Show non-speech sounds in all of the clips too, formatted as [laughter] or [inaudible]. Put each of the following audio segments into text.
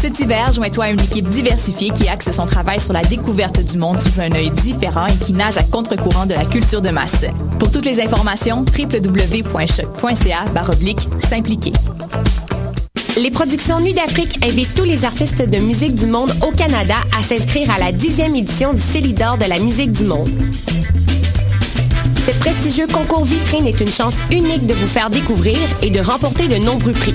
Cet hiver, joins-toi à une équipe diversifiée qui axe son travail sur la découverte du monde sous un œil différent et qui nage à contre-courant de la culture de masse. Pour toutes les informations, www.choc.ca baroblique s'impliquer. Les productions Nuit d'Afrique invitent tous les artistes de musique du monde au Canada à s'inscrire à la dixième édition du Célidor de la musique du monde. Ce prestigieux concours vitrine est une chance unique de vous faire découvrir et de remporter de nombreux prix.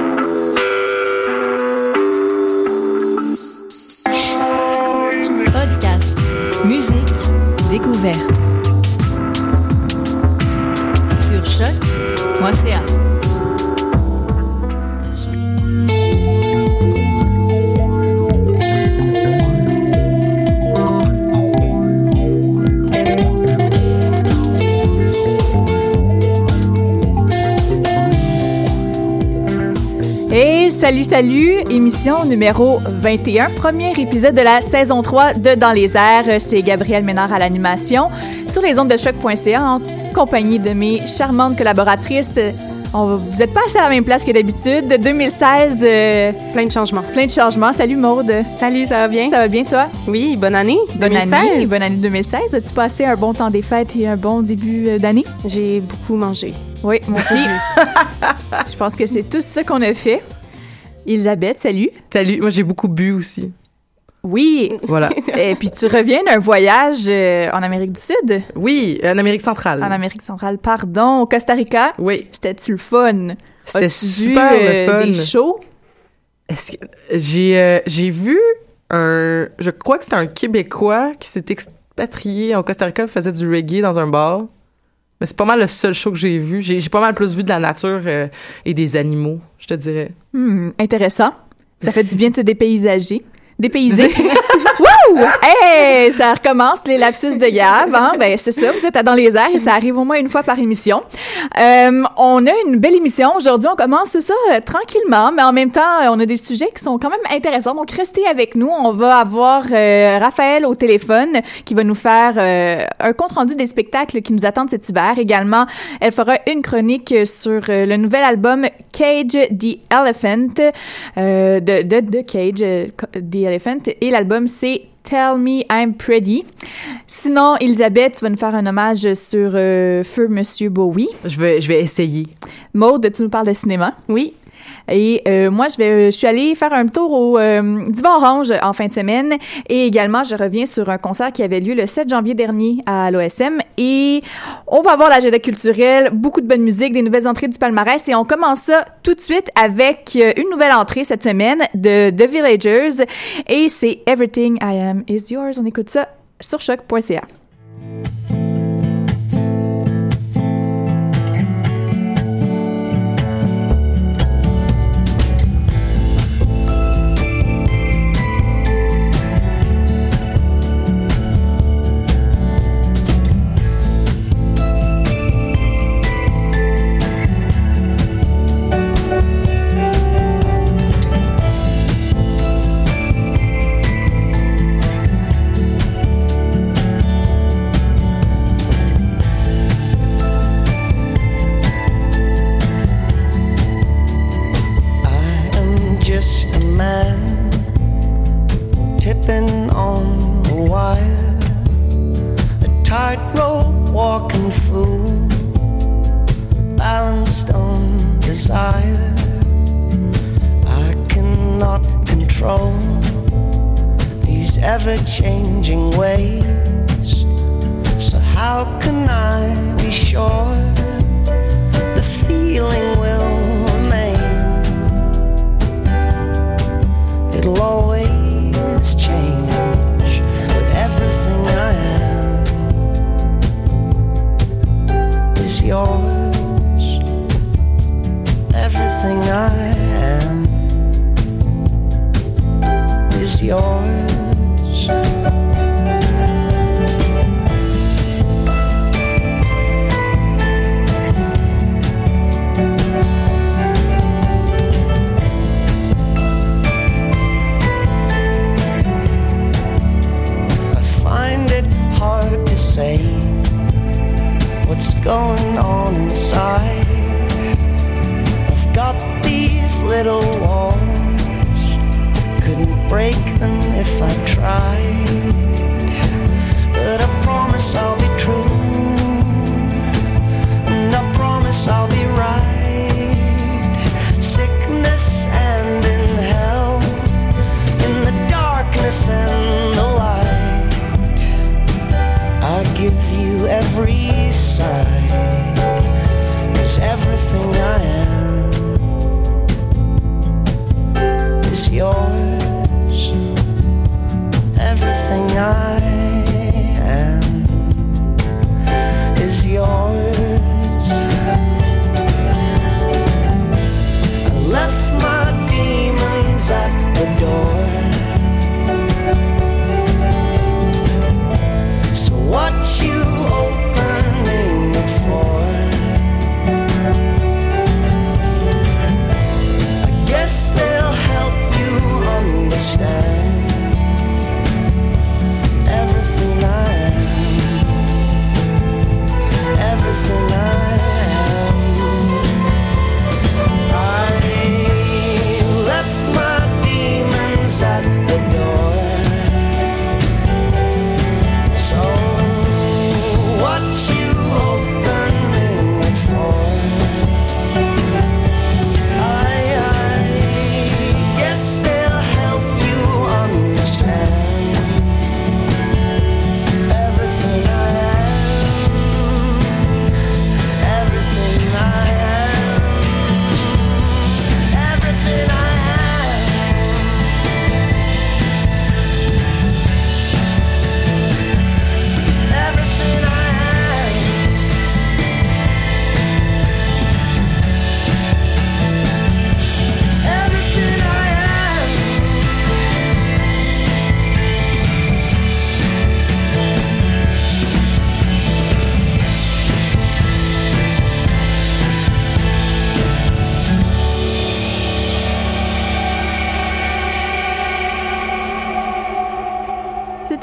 Salut, salut, émission numéro 21, premier épisode de la saison 3 de Dans les airs. C'est Gabriel Ménard à l'animation sur les ondes de choc.ca en compagnie de mes charmantes collaboratrices. On va- vous n'êtes pas assez à la même place que d'habitude. 2016, euh, Plein de changements. plein de changements. Salut Maude. Salut, ça va bien? Ça va bien toi? Oui, bonne année. Bonne 2016. année. Bonne année 2016. As-tu passé un bon temps des fêtes et un bon début euh, d'année? J'ai beaucoup mangé. Oui, moi aussi. [laughs] Je pense que c'est tout ce qu'on a fait. Elisabeth, salut. Salut, moi j'ai beaucoup bu aussi. Oui. Voilà. [laughs] Et puis tu reviens d'un voyage euh, en Amérique du Sud, Oui, en Amérique centrale. en Amérique centrale, pardon, au Costa Rica? Oui, C'était-tu le fun? c'était As-tu vu, super euh, le fun. Des shows? Est-ce que- J'ai euh, j'ai vu un, je crois que c'était un Québécois qui s'est expatrié au Costa Rica, faisait du reggae dans un bar. Mais c'est pas mal le seul show que j'ai vu. J'ai j'ai pas mal plus vu de la nature euh, et des animaux, je te dirais. Hmm, intéressant. Ça fait du bien de se dépaysager. Dépayser. [laughs] Hey! Ça recommence, les lapsus de Gab. Hein? Ben, c'est ça, vous êtes dans les airs et ça arrive au moins une fois par émission. Euh, on a une belle émission. Aujourd'hui, on commence ça euh, tranquillement, mais en même temps, euh, on a des sujets qui sont quand même intéressants. Donc, restez avec nous. On va avoir euh, Raphaël au téléphone qui va nous faire euh, un compte-rendu des spectacles qui nous attendent cet hiver. Également, elle fera une chronique sur le nouvel album Cage the Elephant de, de, de Cage the Elephant. Et l'album, c'est Tell Me I'm Pretty. Sinon, Elisabeth, tu vas nous faire un hommage sur euh, Feu Monsieur Bowie. Je vais, je vais essayer. Maude, tu nous parles de cinéma? Oui. Et euh, moi, je suis allée faire un tour au euh, Divan Orange en fin de semaine. Et également, je reviens sur un concert qui avait lieu le 7 janvier dernier à l'OSM. Et on va avoir l'agenda culturel, beaucoup de bonne musique, des nouvelles entrées du palmarès. Et on commence ça tout de suite avec euh, une nouvelle entrée cette semaine de The Villagers. Et c'est Everything I Am Is Yours. On écoute ça sur choc.ca.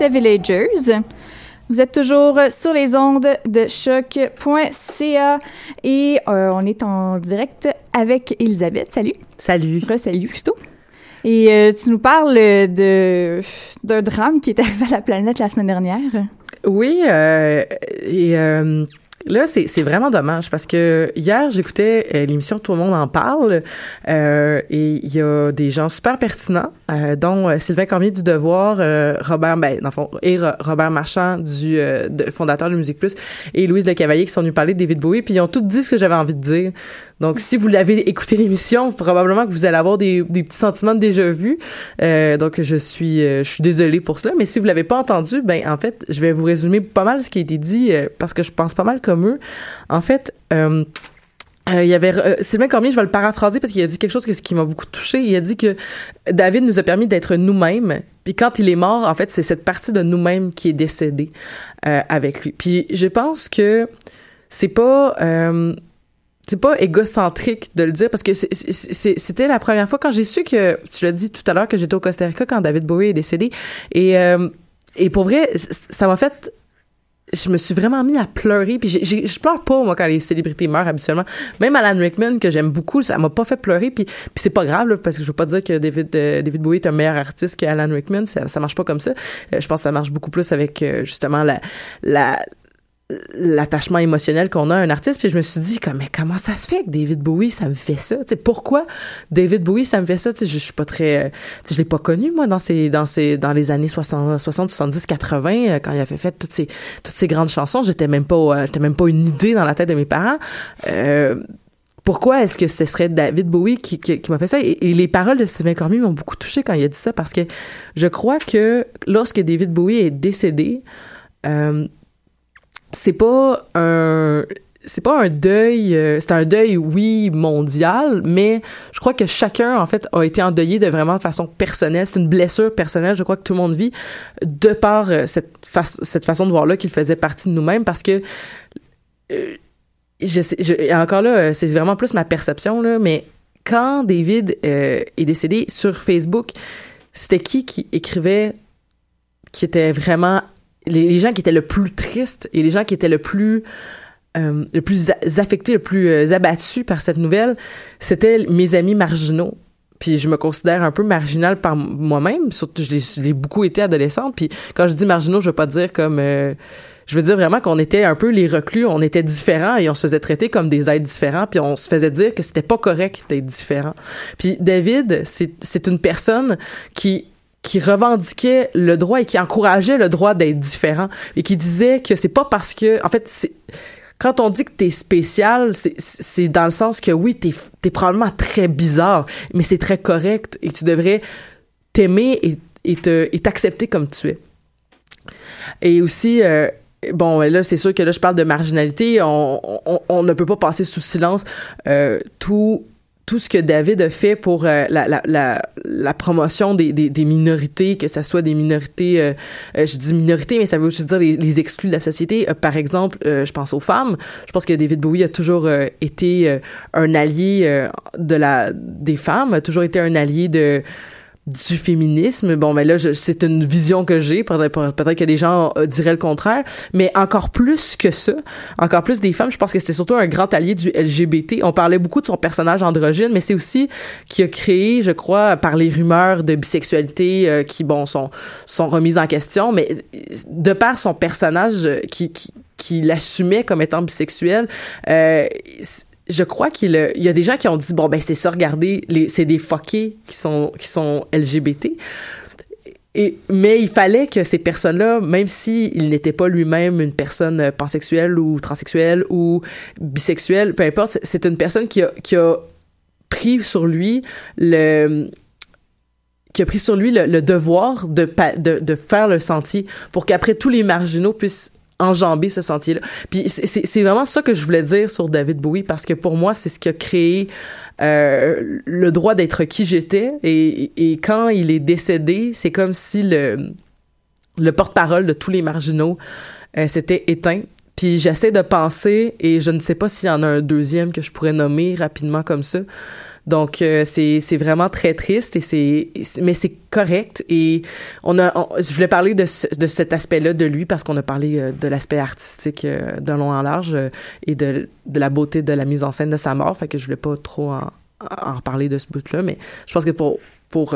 Villagers. Vous êtes toujours sur les ondes de choc.ca et euh, on est en direct avec Elisabeth. Salut. Salut. Salut plutôt. Et euh, tu nous parles de d'un drame qui est arrivé à la planète la semaine dernière. Oui, euh, et là, c'est vraiment dommage parce que hier, j'écoutais euh, l'émission Tout le monde en parle euh, et il y a des gens super pertinents, euh, dont euh, Sylvain Cormier du Devoir, euh, Robert, ben, dans fond, et Ro- Robert Marchand, du de- fondateur de Musique Plus, et Louise Le Cavalier qui sont venus parler de David Bowie, puis ils ont tous dit ce que j'avais envie de dire. Donc, si vous l'avez écouté l'émission, probablement que vous allez avoir des, des petits sentiments de déjà vu. Donc, je suis, je suis désolée pour cela. Mais si vous l'avez pas entendu, ben en fait, je vais vous résumer pas mal ce qui a été dit parce que je pense pas mal comme eux. En fait. Euh, euh, il y avait euh, Sylvain Cormier, je vais le paraphraser parce qu'il a dit quelque chose qui m'a beaucoup touché. Il a dit que David nous a permis d'être nous-mêmes. Puis quand il est mort, en fait, c'est cette partie de nous-mêmes qui est décédée euh, avec lui. Puis je pense que c'est pas c'est pas égocentrique de le dire parce que c'était la première fois quand j'ai su que tu l'as dit tout à l'heure que j'étais au Costa Rica quand David Bowie est décédé et et pour vrai ça m'a fait je me suis vraiment mis à pleurer puis j'ai- je pleure pas moi quand les célébrités meurent habituellement. Même Alan Rickman que j'aime beaucoup ça m'a pas fait pleurer puis, puis c'est pas grave là, parce que je veux pas dire que David euh, David Bowie est un meilleur artiste que Alan Rickman ça ça marche pas comme ça. Euh, je pense que ça marche beaucoup plus avec euh, justement la la l'attachement émotionnel qu'on a à un artiste puis je me suis dit comme mais comment ça se fait que David Bowie ça me fait ça? Tu sais pourquoi David Bowie ça me fait ça? Tu sais je, je suis pas très euh, tu sais je l'ai pas connu moi dans ces dans ces dans les années 60 60 70 80 euh, quand il avait fait toutes ces toutes ces grandes chansons. J'étais même pas euh, j'étais même pas une idée dans la tête de mes parents. Euh, pourquoi est-ce que ce serait David Bowie qui, qui, qui m'a fait ça? Et, les paroles de Sylvain Cormier m'ont beaucoup touché quand il a dit ça parce que je crois que lorsque David Bowie est décédé, euh, c'est pas un c'est pas un deuil euh, c'est un deuil oui mondial mais je crois que chacun en fait a été endeuillé de vraiment façon personnelle. C'est une blessure personnelle je crois que tout le monde vit de par euh, cette fa cette façon de voir là qu'il faisait partie de nous-mêmes parce que euh, je encore là c'est vraiment plus ma perception là mais quand David est décédé sur Facebook c'était qui qui écrivait qui était vraiment les, gens qui étaient le plus tristes et les gens qui étaient le plus euh, le plus affectés, le plus euh, abattus par cette nouvelle, c'était mes amis marginaux. Puis je me considère un peu marginale par moi-même, surtout je l'ai- beaucoup été adolescente. Puis quand je dis marginaux, je veux pas dire comme euh, je veux dire vraiment qu'on était un peu les reclus, on était différents et on se faisait traiter comme des êtres différents, puis on se faisait dire que c'était pas correct d'être différent. Puis David, c'est une personne qui qui revendiquait le droit et qui encourageait le droit d'être différent et qui disait que c'est pas parce que en fait quand on dit que t'es spécial, c'est- dans le sens que oui, t'es es probablement très bizarre, mais c'est très correct et tu devrais t'aimer et, et te- et t'accepter comme tu es. Et aussi, euh, bon, là, c'est sûr que là, je parle de marginalité. On, on, on ne peut pas passer sous silence euh, tout tout ce que David a fait pour euh, la, la, la, la promotion des, des, des minorités, que ce soit des minorités, euh, euh, je dis minorités, mais ça veut aussi dire les, les exclus de la société. Euh, par exemple, je pense aux femmes. Je pense que David Bowie a toujours été un allié de la des femmes, a toujours été un allié de du féminisme. Bon, mais là, c'est une vision que j'ai. Peut-être que des gens euh, diraient le contraire. Mais encore plus que ça, encore plus des femmes, je pense que c'était surtout un grand allié du LGBT. On parlait beaucoup de son personnage androgyne, mais c'est aussi qui a créé, je crois, par les rumeurs de bisexualité euh, qui, bon, sont, sont remises en question, mais de par son personnage euh, qui, qui, qui l'assumait comme étant bisexuel, euh, je crois qu'il y a des gens qui ont dit bon ben c'est ça regardez c'est des fuckés qui sont qui sont LGBT et mais il fallait que ces personnes-là même si il n'était pas lui-même une personne euh, pansexuelle ou transsexuelle ou bisexuelle peu importe c'est- une personne qui a qui a pris sur lui le qui a pris sur lui le, devoir de, de, de faire le sentier pour qu'après tous les marginaux puissent enjamber ce sentier-là. Puis c'est- vraiment ça que je voulais dire sur David Bowie parce que pour moi c'est ce qui a créé euh, le droit d'être qui j'étais et, et quand il est décédé c'est comme si le le porte-parole de tous les marginaux euh, s'était éteint. Puis j'essaie de penser et je ne sais pas s'il y en a un deuxième que je pourrais nommer rapidement comme ça. Donc euh, c'est vraiment très triste et c'est mais c'est correct et on a je voulais parler de de cet aspect-là de lui parce qu'on a parlé euh, de l'aspect artistique euh, d'un long en large euh, et de de la beauté de la mise en scène de sa mort fait que je voulais pas trop en, en parler de ce bout-là mais je pense que pour pour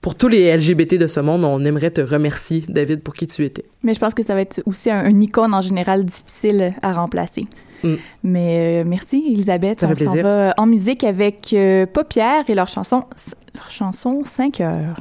pour tous les LGBT de ce monde, on aimerait te remercier David pour qui tu étais. Mais je pense que ça va être aussi un icône en général difficile à remplacer. Mm. Mais euh, merci Elisabeth. Ça On s'en va en musique avec euh, Paupières et leur chanson leur chanson 5 heures.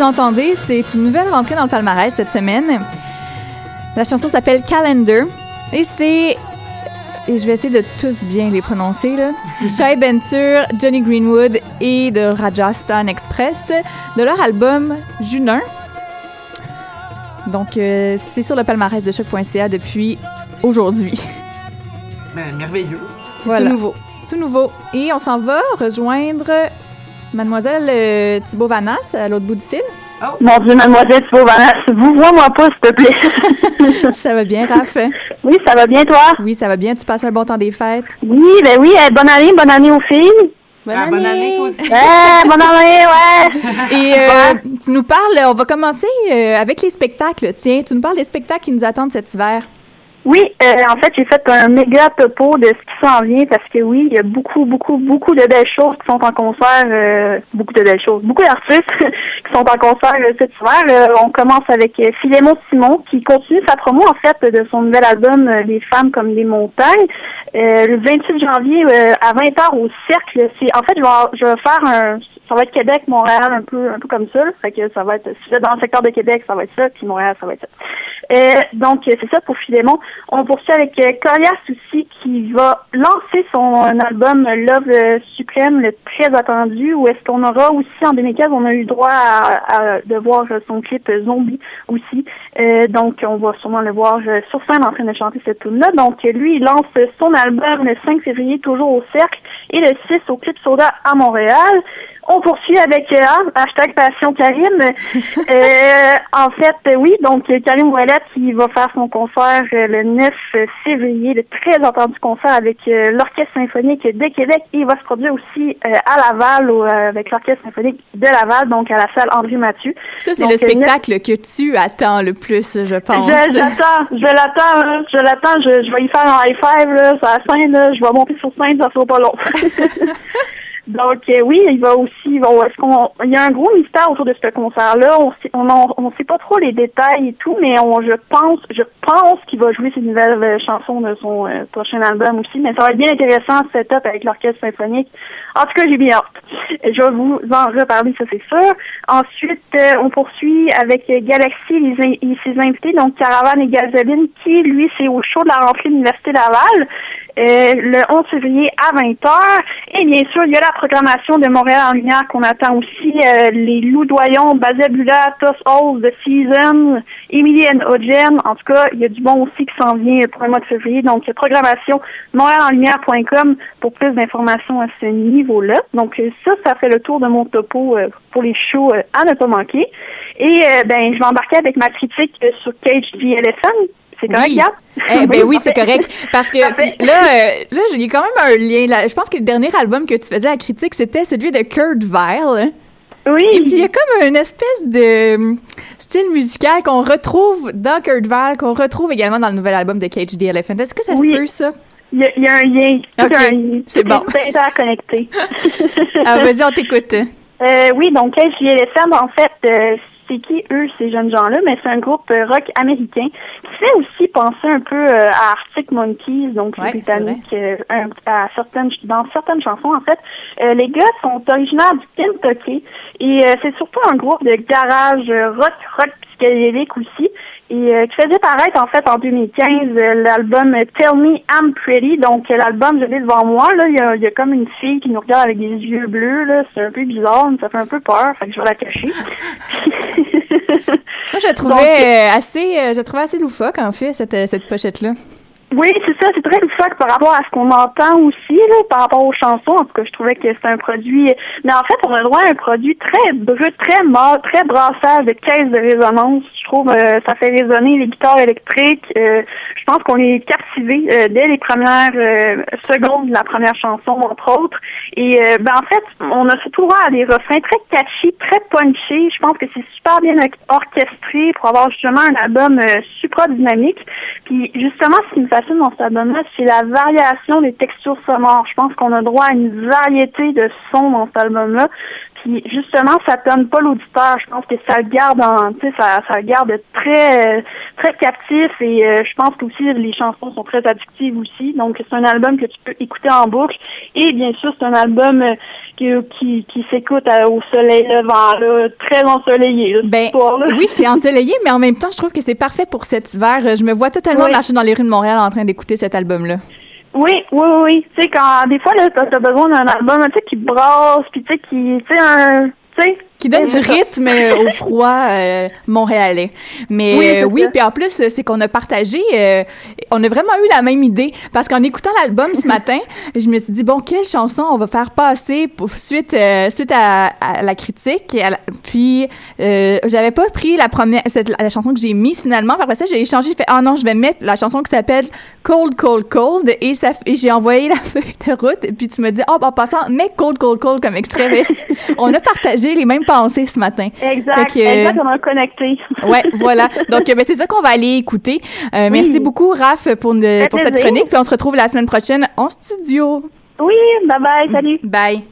Vous entendez, c'est une nouvelle rentrée dans le palmarès cette semaine. La chanson s'appelle Calendar et c'est et je vais essayer de tous bien les prononcer là. [laughs] Shai Bentur, Johnny Greenwood et de Rajasthan Express de leur album Junin. Donc euh, c'est sur le palmarès de choc.ca depuis aujourd'hui. Ben, merveilleux. Voilà. Tout nouveau. Tout nouveau. Et on s'en va rejoindre Mademoiselle euh, Thibaut Vanas à l'autre bout du fil. Mon Dieu, mademoiselle Thibault-Vanas, vous vois-moi pas, s'il te plaît. [laughs] Ça va bien, Raph? oui, ça va bien, toi? Oui, ça va bien. Tu passes un bon temps des fêtes? Oui, ben oui, eh, bonne année, bonne année aux filles. Bonne Ah, année. bonne année, toi aussi. Eh, bonne année, ouais. [laughs] Et euh, tu nous parles, on va commencer euh, avec les spectacles. Tiens, tu nous parles des spectacles qui nous attendent cet hiver. Oui, euh, en fait, j'ai fait un méga topo de ce qui s'en vient parce que oui, il y a beaucoup, beaucoup, beaucoup de belles choses qui sont en concert, euh, beaucoup de belles choses, beaucoup d'artistes [laughs] qui sont en concert euh, cet hiver. Euh, on commence avec euh, Philémon Simon qui continue sa promo en fait de son nouvel album Les femmes comme les montagnes. Le 28 janvier à 20h au Cercle. C'est en fait, je vais, je vais faire un ça va être Québec, Montréal, un peu, un peu comme ça. Fait que ça va être, si dans le secteur de Québec, ça va être ça, puis Montréal, ça va être ça. Euh, donc, c'est ça pour Philémon. On poursuit avec euh, Corias aussi, qui va lancer son euh, album Love Suprême, le très attendu, où est-ce qu'on aura aussi, en 2015, on a eu droit à, à- de voir son clip Zombie aussi. Donc, on va sûrement le voir sur scène en train de chanter cette tune-là. Donc, lui, il lance son album le 5 février, toujours au Cercle, et le 6 au Clip Soda à Montréal. On poursuit avec euh, hashtag Passion Karim. [laughs] Euh, en fait, euh, oui, donc Karim Ouellet qui va faire son concert le 9 février, le très attendu concert avec euh, l'Orchestre symphonique de Québec. Et il va se produire aussi à Laval avec l'Orchestre symphonique de Laval, donc à la salle André Mathieu. Ça, c'est le spectacle que tu attends le plus, je pense. Je l'attends, je l'attends, hein, je l'attends, je, je vais y faire un high five là, sur la scène, là, je vais monter sur scène, ça sera pas long. [laughs] Donc euh, oui, il va aussi, est-ce qu'on, il y a un gros mystère autour de ce concert-là. On sait, on, en- on sait pas trop les détails et tout, mais on, je pense, je pense qu'il va jouer ses nouvelles euh, chansons de son euh, prochain album aussi. Mais ça va être bien intéressant ce setup avec l'orchestre symphonique. En tout cas, j'ai bien hâte. Je vais vous en reparler, ça c'est sûr. Ensuite, euh, on poursuit avec Galaxy et, ses invités, donc Caravane et Gasoline, qui lui c'est au show de la rentrée de l'Université Laval. euh, le 11 février à 20h. Et bien sûr, il y a la programmation de Montréal en lumière qu'on attend aussi. euh, les Loudoyons, Bazabula, Toss Halls, The Season, Emily and Ogen. En tout cas, il y a du bon aussi qui s'en vient pour le mois de février. Donc, programmation montréalenlumière.com pour plus d'informations à ce niveau-là. Donc, euh, ça, ça fait le tour de mon topo euh, pour les shows euh, à ne pas manquer. Et ben, je vais embarquer avec ma critique sur Cage GLSM. C'est correct, Oui. Eh ben [laughs] oui, c'est correct. Parce que là, euh, là, j'ai quand même un lien. Là. Je pense que le dernier album que tu faisais à critique, c'était celui de Kurt Vile. Oui. Et puis il y a comme une espèce de hum, style musical qu'on retrouve dans Kurt Vile, qu'on retrouve également dans le nouvel album de Cage the Elephant. Est-ce que ça Oui. se peut, ça? Il y, a, il y a un lien. Tout Ok, un lien. c'est Tout bon. est interconnecté. [laughs] Ah, vas-y, on t'écoute. Euh, oui, donc KJLSM, en fait, euh, c'est qui eux, ces jeunes gens-là? Mais c'est un groupe euh, rock américain qui fait aussi penser un peu euh, à Arctic Monkeys, donc Ouais, les c'est Britanniques, euh, à certaines, dans certaines chansons, en fait. Les gars sont originaires du Kentucky et c'est surtout un groupe de garage rock, rock psychédélique aussi. Et euh, qui faisait paraître en fait en 2015 euh, l'album Tell Me I'm Pretty. Donc euh, l'album je l'ai devant moi là, il y a, y a comme une fille qui nous regarde avec des yeux bleus là, c'est un peu bizarre, mais ça fait un peu peur, fait que je vais la cacher. [laughs] Moi, je la [laughs] trouvais Donc, euh, assez, euh, je la trouvais assez loufoque, en fait, cette, euh, cette pochette-là. Oui, c'est ça, c'est très loufoque par rapport à ce qu'on entend aussi, là, par rapport aux chansons. En tout cas, je trouvais que c'était un produit. Mais en fait, on a droit à un produit très brut, très mort, très brassage de caisse de résonance. Je trouve euh, ça fait résonner les guitares électriques. Euh, je pense qu'on est captivé euh, dès les premières euh, secondes de la première chanson, entre autres. Et euh, ben en fait, on a surtout droit à des refrains très catchy, très punchy. Je pense que c'est super bien orchestré pour avoir justement un album euh, supra dynamique. Puis justement, ce qui dans cet album-là, c'est la variation des textures sonores. Je pense qu'on a droit à une variété de sons dans cet album-là. Puis justement, ça donne pas l'auditeur. Je pense que ça le garde en, tu sais, ça, ça le garde très, très captif et euh, je pense que aussi les chansons sont très addictives aussi. Donc c'est un album que tu peux écouter en boucle et bien sûr c'est un album euh, qui, qui, qui s'écoute euh, au soleil levant, là, très ensoleillé. Là, Ben, ce soir-là. oui, c'est ensoleillé, mais en même temps, je trouve que c'est parfait pour cet hiver. Je me vois totalement Oui. marcher dans les rues de Montréal en train d'écouter cet album-là. Oui, oui, oui. Tu sais, quand des fois, là, t'as as besoin d'un album, tu sais, qui brasse, puis tu sais, qui, tu sais, un, tu sais. Qui donne du rythme euh, au [laughs] froid euh, montréalais. Mais Oui, euh, oui, puis en plus, euh, c'est qu'on a partagé, on a vraiment eu la même idée. Parce qu'en écoutant l'album ce [laughs] matin, je me suis dit, bon, quelle chanson on va faire passer pour, suite, suite à, à la critique? à la- puis, j'avais pas pris la première, cette, la chanson que j'ai mise finalement. Puis après ça, j'ai échangé, j'ai fait, ah non, je vais mettre la chanson qui s'appelle Cold, Cold, Cold. Et, ça, et j'ai envoyé la [laughs] feuille de route. Et puis tu me dis, oh, en passant, mets Cold, Cold, Cold comme extrait. On a partagé les mêmes pensées ce matin. Exact, Fait que- exact, on a connecté. Ouais, [laughs] voilà. Donc, euh, ben, c'est ça qu'on va aller écouter. Euh, Merci beaucoup, Raph, pour, ne- cette chronique. Puis on se retrouve la semaine prochaine en studio. Oui, bye bye, salut. Bye.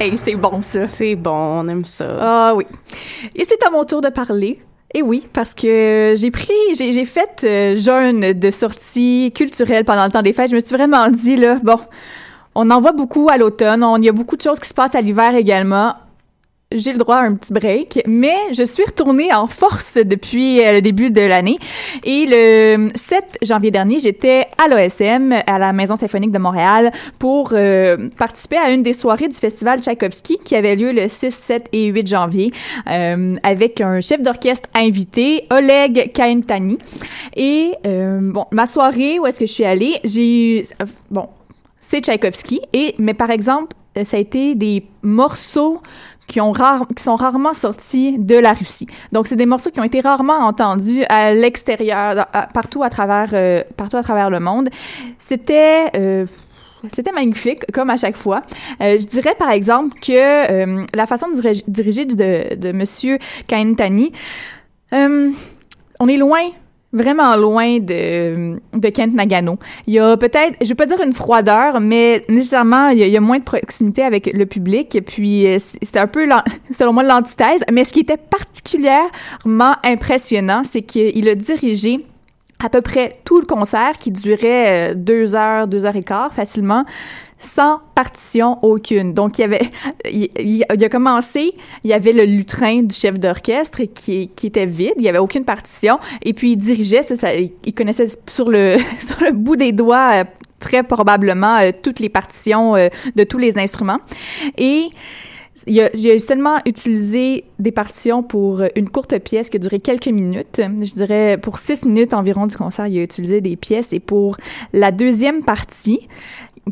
Hey, c'est bon, ça. C'est bon, on aime ça. Ah oui. Et c'est à mon tour de parler. Et oui, parce que j'ai pris, j'ai fait euh, jeûne de sorties culturelles pendant le temps des fêtes. Je me suis vraiment dit, là, bon, on en voit beaucoup à l'automne. On- Il y a beaucoup de choses qui se passent à l'hiver également. J'ai le droit à un petit break, mais je suis retournée en force depuis euh, le début de l'année. Et le 7 janvier dernier, j'étais à l'OSM, à la Maison symphonique de Montréal, pour euh, participer à une des soirées du festival Tchaïkovski qui avait lieu le 6, 7 et 8 janvier, euh, avec un chef d'orchestre invité, Oleg Kaintani. Et bon, ma soirée, où est-ce que je suis allée, j'ai eu, bon, c'est Tchaïkovski, et mais par exemple, ça a été des morceaux qui, sont rarement sortis de la Russie. Donc, c'est des morceaux qui ont été rarement entendus à l'extérieur, partout à travers, euh, partout à travers le monde. C'était euh, c'était magnifique, comme à chaque fois. Euh, je dirais, par exemple, que la façon de diri- diriger de, de Monsieur Kaintani, on est loin vraiment loin de, de Kent Nagano. Il y a peut-être, je vais pas dire une froideur, mais nécessairement, il y a, il y a moins de proximité avec le public. Puis, euh, c'est un peu, [laughs] selon moi, l'antithèse. Mais ce qui était particulièrement impressionnant, c'est qu'il a dirigé à peu près tout le concert qui durait euh, deux heures, deux heures et quart facilement, sans partition aucune. Donc, il y avait, [laughs] il, a commencé, il y avait le lutrin du chef d'orchestre qui, qui était vide, il y avait aucune partition, et puis il dirigeait, ça, il connaissait sur le, [laughs] sur le bout des doigts euh, très probablement euh, toutes les partitions de tous les instruments. Et il seulement utilisé des partitions pour une courte pièce qui a duré quelques minutes. Je dirais pour six minutes environ du concert, il a utilisé des pièces. Et pour la deuxième partie,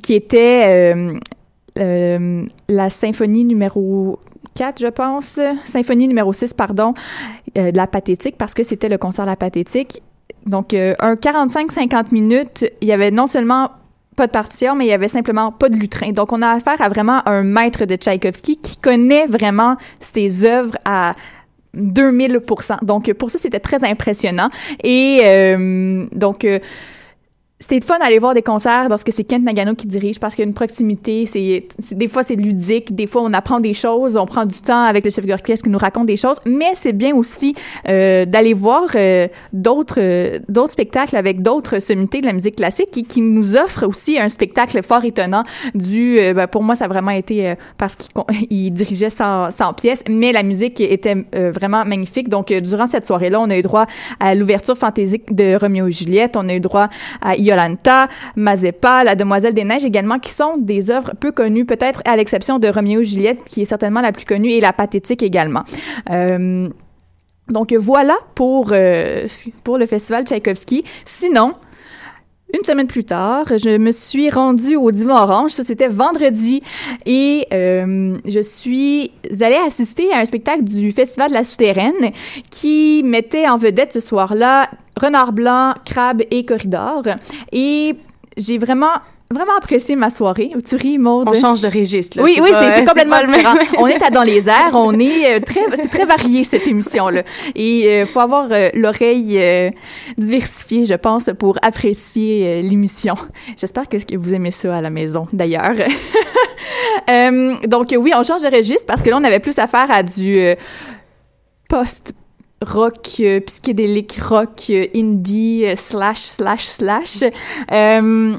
qui était euh, euh, la symphonie numéro 4, je pense, symphonie numéro 6, pardon, euh, de la pathétique, parce que c'était le concert de la pathétique. Donc, euh, un 45-50 minutes, il y avait non seulement pas de partition, mais il y avait simplement pas de lutrin. Donc, on a affaire à vraiment un maître de Tchaïkovski qui connaît vraiment ses œuvres à 2000% Donc, pour ça, c'était très impressionnant. Et euh, donc, euh, c'est fun d'aller voir des concerts lorsque c'est Kent Nagano qui dirige parce qu'il y a une proximité. C'est, des fois c'est ludique, des fois on apprend des choses, on prend du temps avec le chef d'orchestre qui nous raconte des choses. Mais c'est bien aussi euh, d'aller voir euh, d'autres euh, d'autres spectacles avec d'autres sommités de la musique classique qui, qui nous offrent aussi un spectacle fort étonnant. Du, euh, ben, pour moi ça a vraiment été euh, parce qu'il [laughs] dirigeait sans, sans pièces, mais la musique était vraiment magnifique. Donc durant cette soirée-là, on a eu droit à l'ouverture fantaisique de Roméo et Juliette, on a eu droit à Iolanta, Mazepa, La Demoiselle des Neiges également, qui sont des œuvres peu connues, peut-être à l'exception de Roméo et Juliette, qui est certainement la plus connue, et La Pathétique également. Euh, donc voilà pour, euh, pour le festival Tchaïkovski. Sinon, une semaine plus tard, je me suis rendue au Divan Orange. Ça, c'était vendredi. Et euh, je suis allée assister à un spectacle du Festival de la Souterraine qui mettait en vedette ce soir-là Renard Blanc, Crabe et Corridor. Et j'ai vraiment vraiment apprécié ma soirée. Tu ris, Maude? On change de registre. Là. Oui, oui, c'est c'est complètement différent. même. On est à dans les airs, on est euh, très, c'est très varié cette émission-là. Et euh, faut avoir euh, l'oreille euh, diversifiée, je pense, pour apprécier euh, l'émission. J'espère que, que vous aimez ça à la maison, d'ailleurs. [laughs] Euh, donc oui, on change de registre parce que là, on avait plus affaire à du euh, post rock euh, psychédélique rock euh, indie euh, slash slash slash Euh,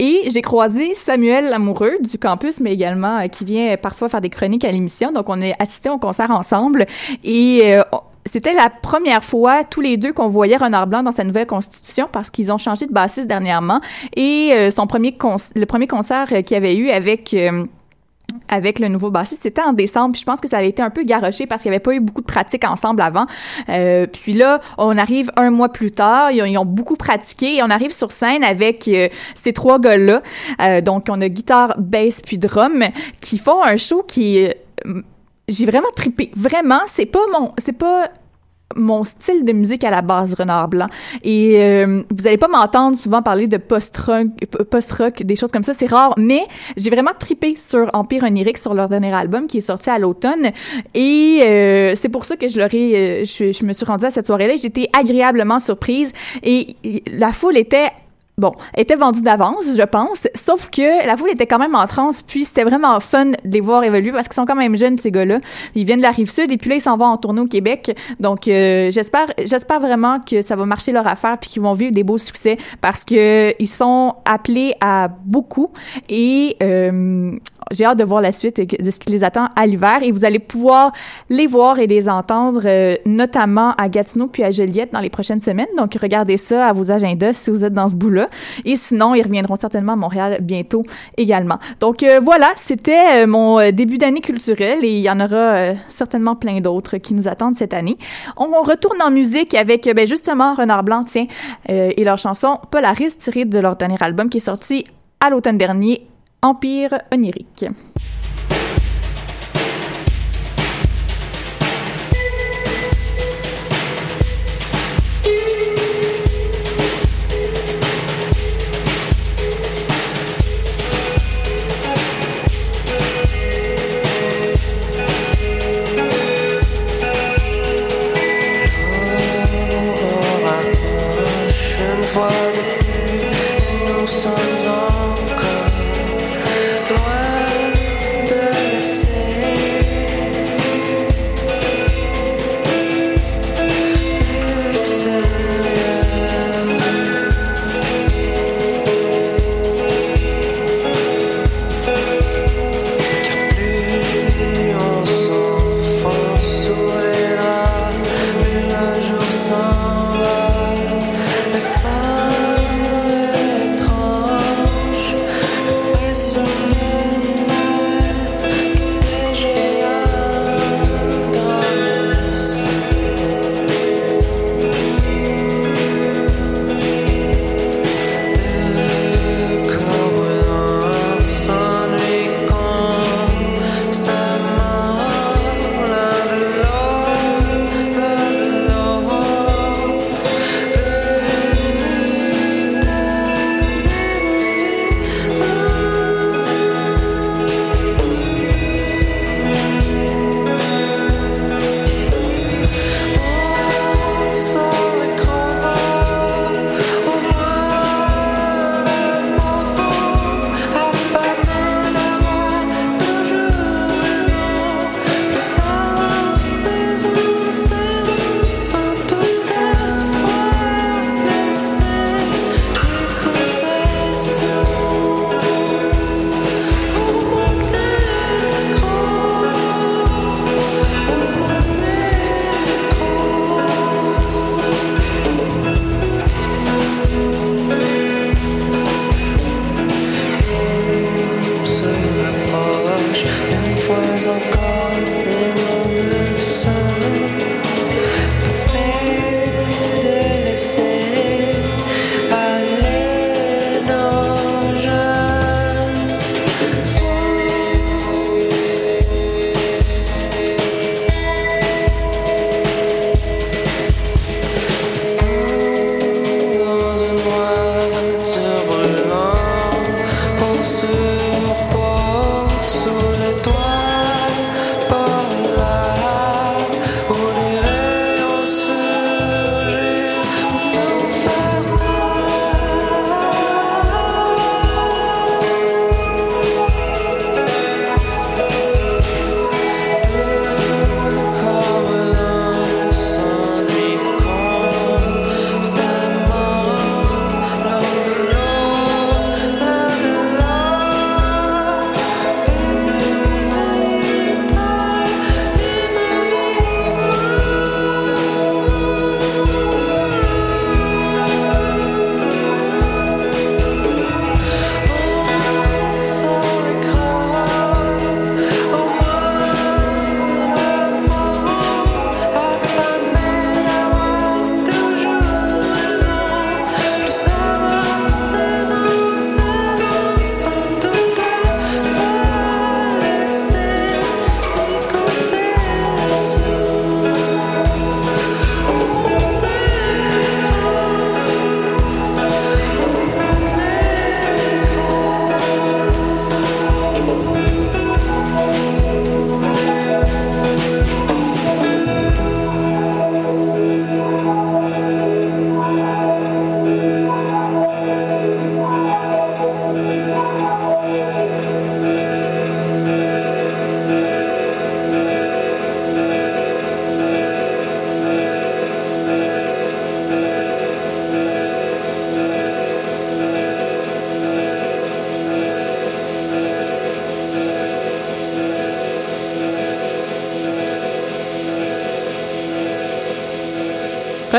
et j'ai croisé Samuel Lamoureux du campus, mais également euh, qui vient parfois faire des chroniques à l'émission. Donc, on a assisté au concert ensemble. Et euh, c'était la première fois, tous les deux, qu'on voyait Renard Blanc dans sa nouvelle constitution parce qu'ils ont changé de bassiste dernièrement. Et euh, son premier le premier concert euh, qu'il avait eu avec... avec le nouveau bassiste, c'était en décembre. Je pense que ça avait été un peu garoché parce qu'il n'y avait pas eu beaucoup de pratique ensemble avant. Euh, puis là, on arrive un mois plus tard, ils ont, beaucoup pratiqué et on arrive sur scène avec euh, ces trois gars-là. Euh, donc, on a guitare, bass puis drum qui font un show qui... j'ai vraiment trippé. Vraiment, c'est pas mon... C'est pas mon style de musique à la base, Renard Blanc. Et euh, vous allez pas m'entendre souvent parler de post-rock, post-rock, des choses comme ça, c'est rare, mais j'ai vraiment tripé sur Empire Onirique, sur leur dernier album qui est sorti à l'automne. Et euh, c'est pour ça que je leur ai, euh, je, je me suis rendue à cette soirée-là. J'étais agréablement surprise et et la foule était bon, était vendue d'avance, je pense. Sauf que la foule était quand même en transe, puis c'était vraiment fun de les voir évoluer parce qu'ils sont quand même jeunes, ces gars-là. Ils viennent de la rive sud et puis là, ils s'en vont en tournée au Québec. Donc, euh, j'espère, j'espère vraiment que ça va marcher leur affaire puis qu'ils vont vivre des beaux succès parce que ils sont appelés à beaucoup et euh, j'ai hâte de voir la suite de ce qui les attend à l'hiver. Et vous allez pouvoir les voir et les entendre, euh, notamment à Gatineau puis à Joliette dans les prochaines semaines. Donc, regardez ça à vos agendas si vous êtes dans ce bout-là. Et sinon, ils reviendront certainement à Montréal bientôt également. Donc, euh, voilà, c'était euh, mon euh, début d'année culturelle et il y en aura euh, certainement plein d'autres qui nous attendent cette année. On, retourne en musique avec, ben, justement, Renard Blanc, tiens, et leur chanson Polaris, tirée de leur dernier album qui est sorti à l'automne dernier, Empire onirique.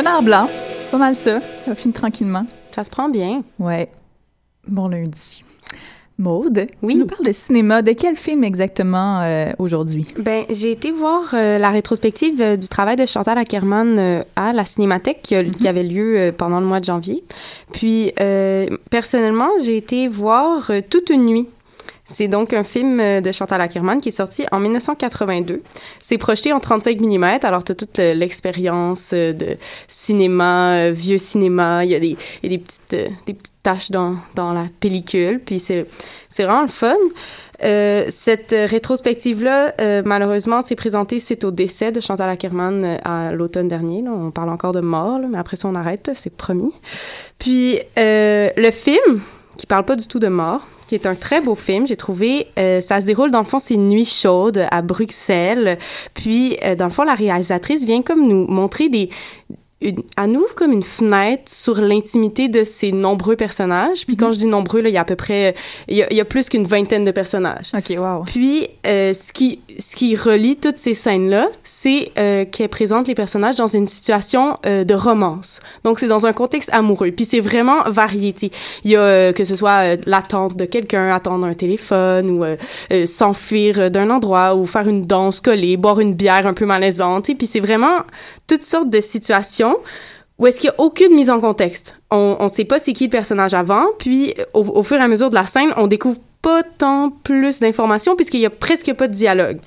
Renard blanc, pas mal ça. Ça finit tranquillement. Ça se prend bien. Ouais. Bon lundi. Maude, Oui. tu nous parles de cinéma. De quel film exactement euh, aujourd'hui? Ben, j'ai été voir euh, la rétrospective euh, du travail de Chantal Ackerman à la Cinémathèque qui, a- qui avait lieu pendant le mois de janvier. Puis, personnellement, j'ai été voir Toute une nuit. C'est donc un film euh, de Chantal Ackerman qui est sorti en 1982. C'est projeté en 35 mm, alors tu as toute le- l'expérience euh, de cinéma, euh, vieux cinéma. Il y a des, des, petites, des petites taches dans, dans la pellicule, puis c'est vraiment le fun. Cette rétrospective-là, malheureusement, s'est présentée suite au décès de Chantal Ackerman à l'automne dernier. On parle encore de mort, mais après ça, on arrête, c'est promis. Puis, le film, qui parle pas du tout de mort, qui est un très beau film, j'ai trouvé. euh, ça se déroule, dans le fond, c'est une nuit chaude à Bruxelles. Puis, euh, dans le fond, la réalisatrice vient comme nous montrer des... Une, elle nous ouvre comme une fenêtre sur l'intimité de ces nombreux personnages. Puis quand je dis nombreux, là, il y a à peu près... Il y a, il y a plus qu'une vingtaine de personnages. OK, wow. Puis, euh, ce, qui, ce qui relie toutes ces scènes-là, c'est euh, qu'elle présente les personnages dans une situation euh, de romance. Donc, c'est dans un contexte amoureux. Puis, c'est vraiment varié. tu sais. Il y a euh, que ce soit l'attente de quelqu'un, attendre un téléphone, ou s'enfuir d'un endroit, ou faire une danse collée, boire une bière un peu malaisante. sais. Puis, c'est vraiment toutes sortes de situations où est-ce qu'il n'y a aucune mise en contexte? On ne sait pas c'est qui le personnage avant, puis au, au fur et à mesure de la scène, on découvre pas tant plus d'informations puisqu'il y a presque pas de dialogue.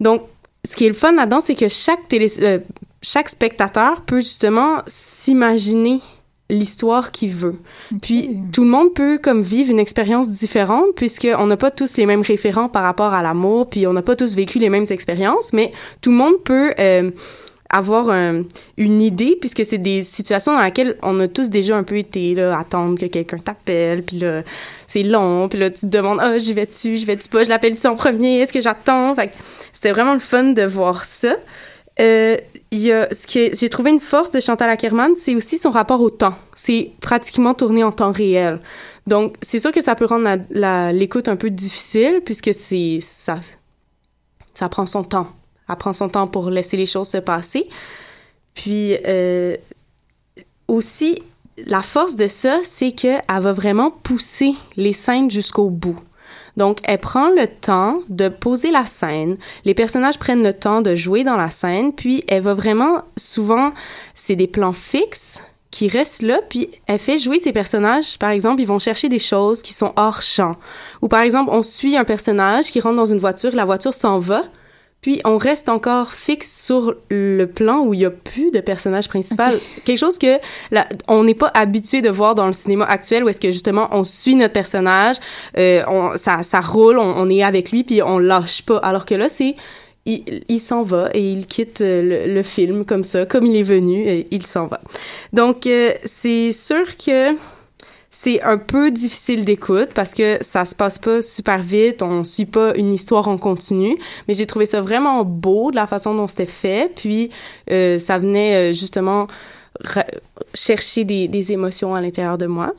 Donc, ce qui est le fun là-dedans, c'est que chaque télé, euh, chaque spectateur peut justement s'imaginer l'histoire qu'il veut. Puis tout le monde peut comme vivre une expérience différente puisque on n'a pas tous les mêmes référents par rapport à l'amour, puis on n'a pas tous vécu les mêmes expériences, mais tout le monde peut euh, avoir un- une idée puisque c'est des situations dans lesquelles on a tous déjà un peu été là attendre que quelqu'un t'appelle puis là c'est long puis là tu te demandes ah j'y vais-tu j'y vais-tu pas je l'appelle-tu en premier est-ce que j'attends? Fait c'était vraiment le fun de voir ça euh, y a ce que j'ai trouvé une force de Chantal Ackerman, c'est aussi son rapport au temps. C'est pratiquement tourné en temps réel. Donc, c'est sûr que ça peut rendre l'écoute un peu difficile puisque c'est ça ça prend son temps. Elle prend son temps pour laisser les choses se passer. Puis euh, aussi, la force de ça, c'est qu'elle va vraiment pousser les scènes jusqu'au bout. Donc, elle prend le temps de poser la scène. Les personnages prennent le temps de jouer dans la scène, puis elle va vraiment, souvent, c'est des plans fixes qui restent là, puis elle fait jouer ces personnages. Par exemple, ils vont chercher des choses qui sont hors champ. Ou par exemple, on suit un personnage qui rentre dans une voiture, la voiture s'en va, puis on reste encore fixe sur le plan où il y a plus de personnage principal. Quelque chose que on n'est pas habitué de voir dans le cinéma actuel où est-ce que justement on suit notre personnage, euh, on, ça, ça roule, on, on est avec lui puis on lâche pas. Alors que là c'est il, il s'en va et il quitte euh, le, le film comme ça, comme il est venu, et il s'en va. Donc euh, c'est sûr que c'est un peu difficile d'écoute parce que ça se passe pas super vite, on suit pas une histoire en continu, mais j'ai trouvé ça vraiment beau de la façon dont c'était fait, puis euh, ça venait euh, justement chercher des, émotions à l'intérieur de moi.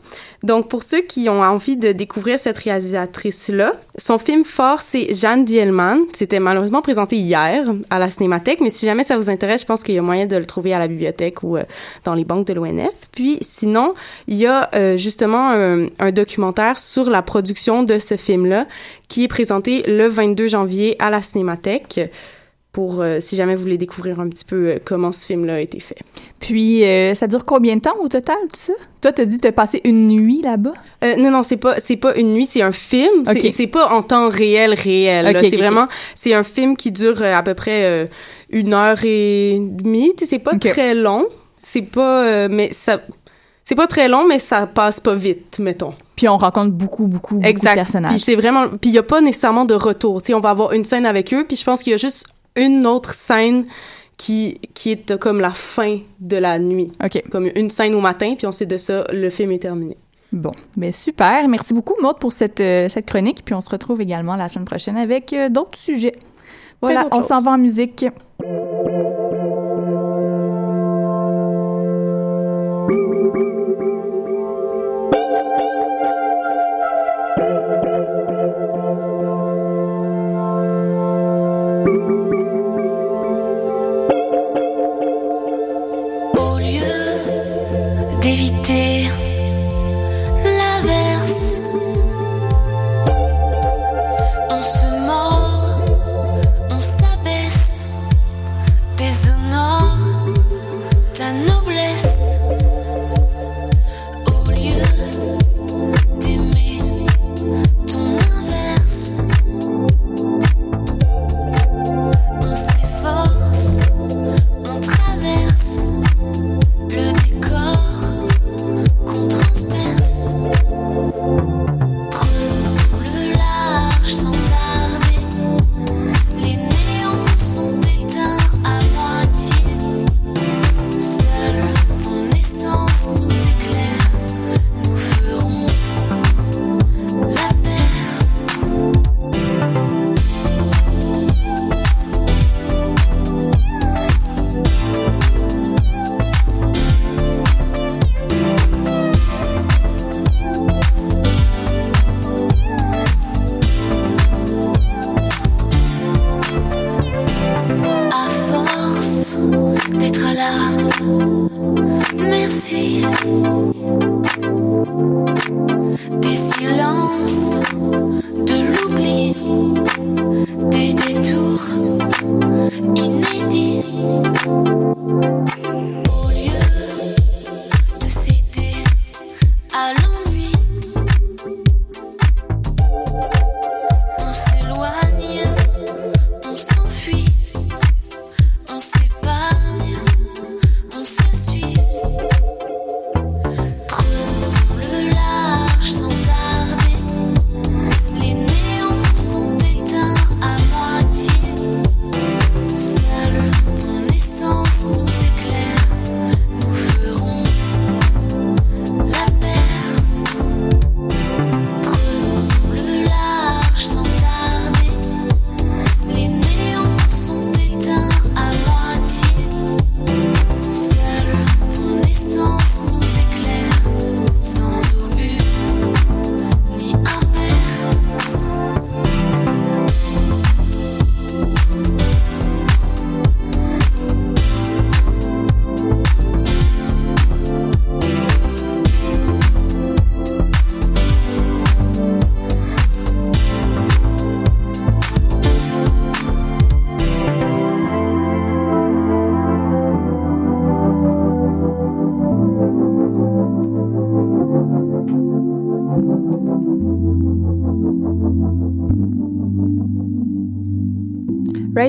Donc pour ceux qui ont envie de découvrir cette réalisatrice-là, son film fort c'est Jeanne Dielman. C'était malheureusement présenté hier à la Cinémathèque, mais si jamais ça vous intéresse, je pense qu'il y a moyen de le trouver à la bibliothèque ou euh, dans les banques de l'ONF. Puis sinon, il y a euh, justement un documentaire sur la production de ce film-là qui est présenté le 22 janvier à la Cinémathèque pour euh, si jamais vous voulez découvrir un petit peu euh, comment ce film-là a été fait. Puis, euh, ça dure combien de temps au total, tout ça? Toi, t'as dit que t'as passé une nuit là-bas? Non, non, c'est pas, c'est pas une nuit, c'est un film. C'est- Ok. C'est pas en temps réel, réel. là. Ok, c'est vraiment, c'est un film qui dure à peu près une heure et demie. Tu sais, c'est pas très long. C'est pas, mais ça, c'est pas très long, mais ça passe pas vite, mettons. Puis, on rencontre beaucoup, beaucoup, de Puis personnages. c'est vraiment, puis il y a pas nécessairement de retour. Tu sais, on va avoir une scène avec eux, puis je pense qu'il y a juste une autre scène qui, qui est comme la fin de la nuit. OK. Comme une scène au matin, puis ensuite de ça, le film est terminé. Bon, ben super. Merci beaucoup, Maud, pour cette, euh, cette chronique. Puis, on se retrouve également la semaine prochaine avec euh, d'autres sujets. Voilà, on s'en va en musique.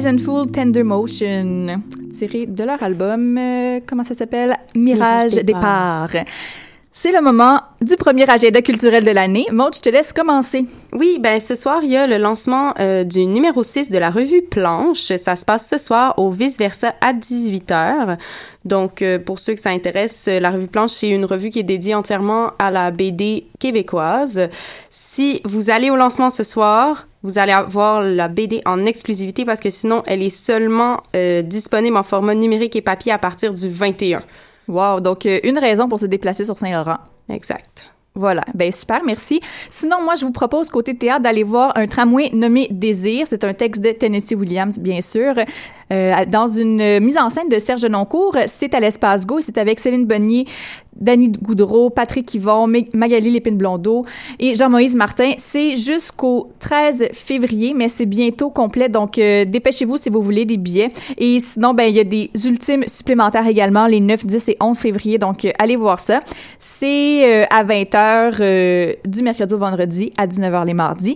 And Fool Tender Motion, tiré de leur album, euh, comment ça s'appelle? Mirage, Mirage Départ. C'est le moment du premier agenda culturel de l'année. Maud, je te laisse commencer. Oui, ben ce soir, il y a le lancement euh, du numéro 6 de la revue Planche. Ça se passe ce soir au vice-versa à 18h. Donc, euh, pour ceux que ça intéresse, la revue Planche, c'est une revue qui est dédiée entièrement à la BD québécoise. Si vous allez au lancement ce soir, vous allez avoir la BD en exclusivité parce que sinon, elle est seulement euh, disponible en format numérique et papier à partir du 21. Wow, donc euh, une raison pour se déplacer sur Saint-Laurent. Exact. Voilà, ben super, merci. Sinon, moi, je vous propose côté théâtre d'aller voir un tramway nommé Désir. C'est un texte de Tennessee Williams, bien sûr, euh, dans une euh, mise en scène de Serge Noncourt. C'est à l'Espace Go et c'est avec Céline Bonnier, Danny Goudreau, Patrick Yvon, Mag- Magali Lépine-Blondeau et Jean-Moïse Martin. C'est jusqu'au 13 février, mais c'est bientôt complet, donc euh, dépêchez-vous si vous voulez des billets. Et sinon, ben il y a des ultimes supplémentaires également les 9, 10 et 11 février, donc euh, allez voir ça. C'est euh, à 20h euh, du mercredi au vendredi, à 19h les mardis.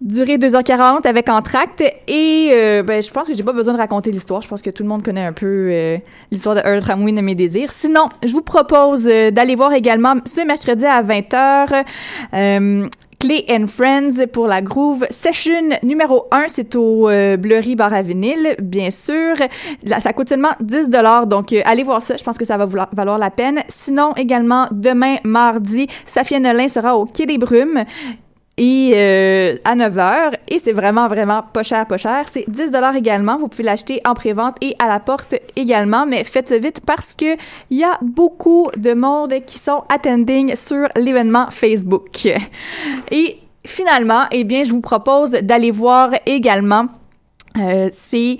Durée 2h40 avec entracte et euh, ben, je pense que j'ai pas besoin de raconter l'histoire. Je pense que tout le monde connaît un peu euh, l'histoire de Earl Tramway de mes désirs. Sinon, je vous propose euh, d'aller voir également ce mercredi à 20h euh, Clay and Friends pour la Groove Session numéro 1. C'est au euh, Bleury Bar à vinyle, bien sûr. Ça coûte seulement 10 donc euh, allez voir ça. Je pense que ça va valoir la peine. Sinon, également, demain, mardi, Safia Nolin sera au Quai des Brumes et euh, à 9h et c'est vraiment vraiment pas cher pas cher. C'est 10 dollars également. Vous pouvez l'acheter en prévente et à la porte également. Mais faites vite parce que il y a beaucoup de monde qui sont attending sur l'événement Facebook. Et finalement eh bien je vous propose d'aller voir également euh, c'est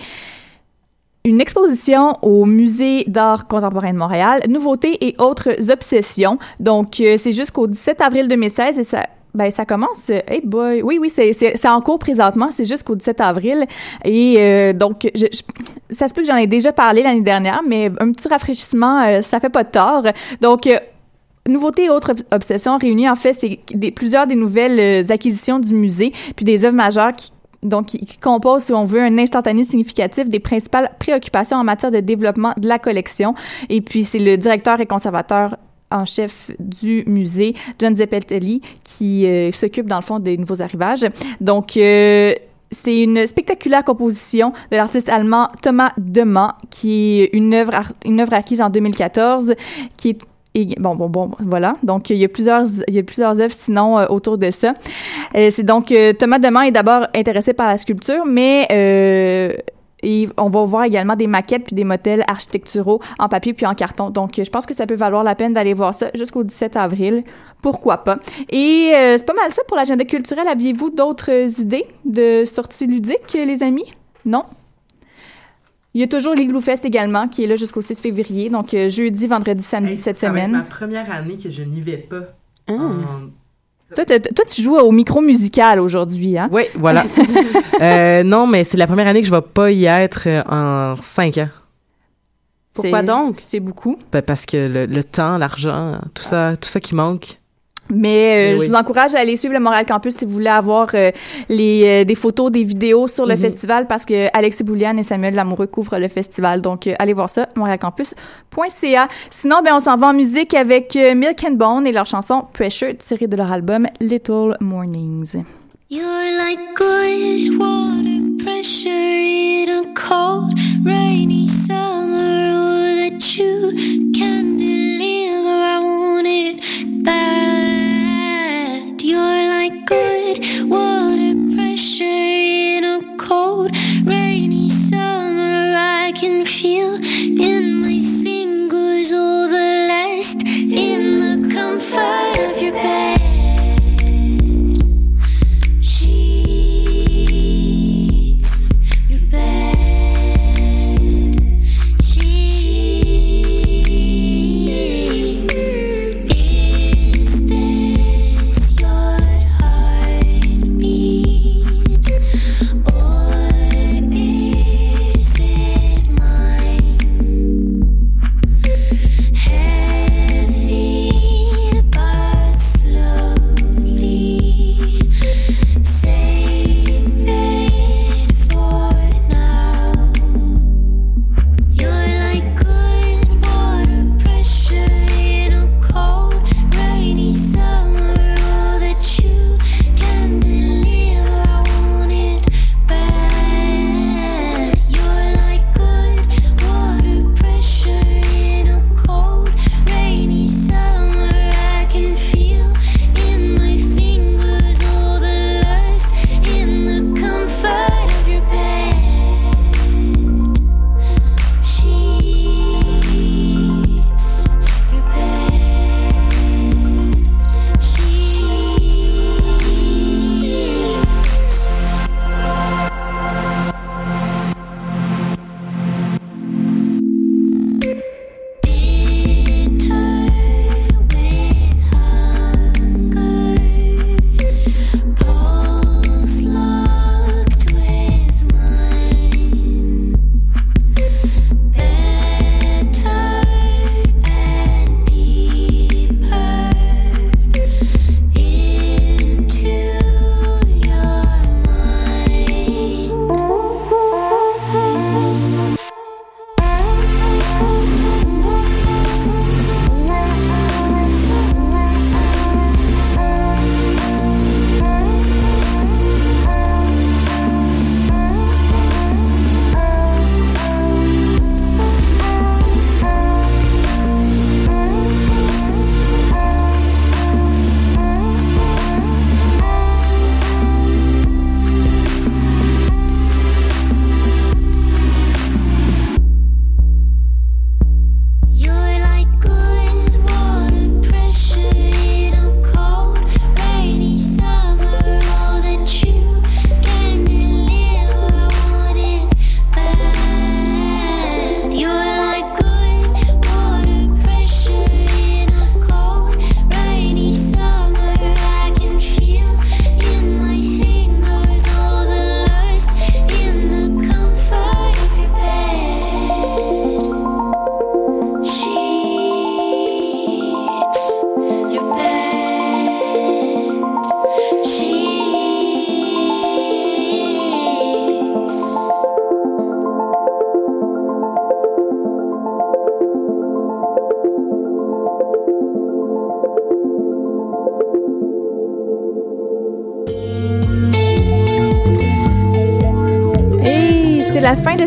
une exposition au Musée d'art contemporain de Montréal, nouveautés et autres obsessions. Donc, euh, c'est jusqu'au 17 avril 2016 et ça... Ben, ça commence, euh, hey boy, oui, oui, c'est, c'est, en cours présentement, c'est jusqu'au 17 avril. Et euh, donc, je, je- ça se peut que j'en ai déjà parlé l'année dernière, mais un petit rafraîchissement, euh, ça fait pas de tort. Donc, euh, Nouveautés et autres ob- obsessions réunies, en fait, c'est des, plusieurs des nouvelles euh, acquisitions du musée, puis des œuvres majeures qui donc qui, qui composent, si on veut, un instantané significatif des principales préoccupations en matière de développement de la collection. Et puis, c'est le directeur et conservateur en chef du musée, John Zeppeltelli, qui euh, s'occupe, dans le fond, des nouveaux arrivages. Donc, euh, c'est une spectaculaire composition de l'artiste allemand Thomas Deman, qui est une œuvre, une œuvre acquise en 2014, qui est bon, bon, bon, voilà. Donc, il y a plusieurs, il y a plusieurs œuvres sinon euh, autour de ça. C'est donc euh, Thomas Deman est d'abord intéressé par la sculpture, mais et on va voir également des maquettes puis des modèles architecturaux en papier puis en carton. Donc, je pense que ça peut valoir la peine d'aller voir ça jusqu'au 17 avril. Pourquoi pas? Et euh, c'est pas mal ça pour l'agenda culturel. Aviez-vous d'autres idées de sorties ludiques, les amis? Non? Il y a toujours l'Igloo Fest également, qui est là jusqu'au 6 février. Donc, euh, jeudi, vendredi, samedi Hey, cette ça va être semaine. ma première année que je n'y vais pas Ah. en, Toi, toi, tu joues au micro musical aujourd'hui, hein? Oui, voilà. [laughs] Euh, non, mais c'est la première année que je vais pas y être euh, en cinq ans. Pourquoi donc? C'est beaucoup. Ben, parce que le, le temps, l'argent, tout ça, tout ça qui manque. Mais euh, Eh je vous encourage à aller suivre le Montréal Campus si vous voulez avoir euh, les, euh, des photos, des vidéos sur le Mhm. festival parce que Alexis Bouliane et Samuel Lamoureux couvrent le festival. Donc, euh, allez voir ça, montréalcampus.ca. Sinon, ben, on s'en va en musique avec euh, Milk and Bone et leur chanson Pressure tirée de leur album Little Mornings. You're like good water pressure in a cold, rainy summer. Oh, that you can deliver. I want it bad. You're like good water pressure in a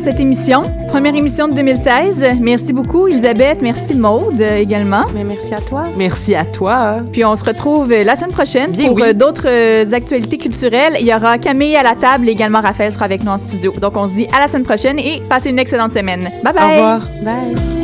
cette émission. Première émission de 2016. Merci beaucoup, Elisabeth. Merci, Maude, euh, également. Mais merci à toi. Merci à toi. Puis on se retrouve euh, la semaine prochaine Bien pour oui. euh, d'autres euh, actualités culturelles. Il y aura Camille à la table et également Raphaël sera avec nous en studio. Donc on se dit à la semaine prochaine et passez une excellente semaine. Bye bye. Au revoir. Bye.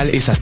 Beats to Eat,